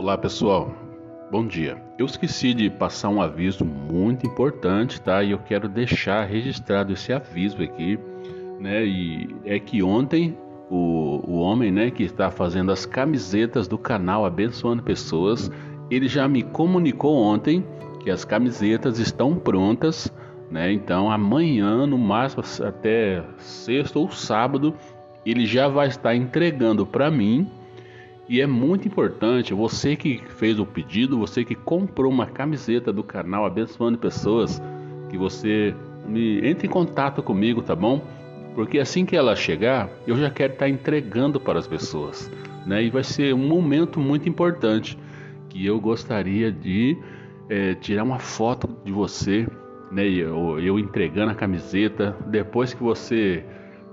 Olá pessoal, bom dia. Eu esqueci de passar um aviso muito importante, tá? E eu quero deixar registrado esse aviso aqui, né? E é que ontem o, o homem, né, que está fazendo as camisetas do canal Abençoando Pessoas, ele já me comunicou ontem que as camisetas estão prontas, né? Então amanhã, no máximo até sexta ou sábado, ele já vai estar entregando para mim e é muito importante, você que fez o pedido, você que comprou uma camiseta do canal Abençoando Pessoas, que você me entre em contato comigo, tá bom? Porque assim que ela chegar, eu já quero estar entregando para as pessoas, né? E vai ser um momento muito importante que eu gostaria de é, tirar uma foto de você, né? Eu, eu entregando a camiseta, depois que você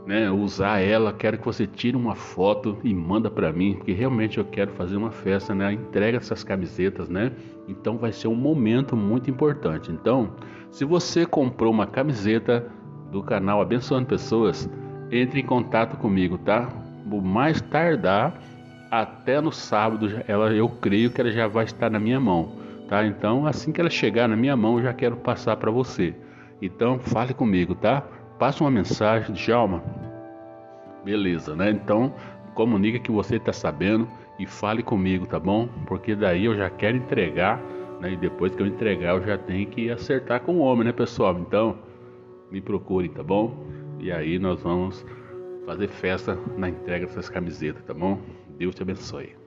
né, usar ela, quero que você tire uma foto e manda para mim, porque realmente eu quero fazer uma festa, né, entrega essas camisetas, né? Então vai ser um momento muito importante. Então, se você comprou uma camiseta do canal Abençoando Pessoas, entre em contato comigo, tá? O mais tardar até no sábado, ela eu creio que ela já vai estar na minha mão, tá? Então, assim que ela chegar na minha mão, eu já quero passar para você. Então, fale comigo, tá? Passa uma mensagem, Djalma. Beleza, né? Então, comunica que você está sabendo e fale comigo, tá bom? Porque daí eu já quero entregar, né? E depois que eu entregar, eu já tenho que acertar com o homem, né, pessoal? Então, me procure, tá bom? E aí nós vamos fazer festa na entrega dessas camisetas, tá bom? Deus te abençoe.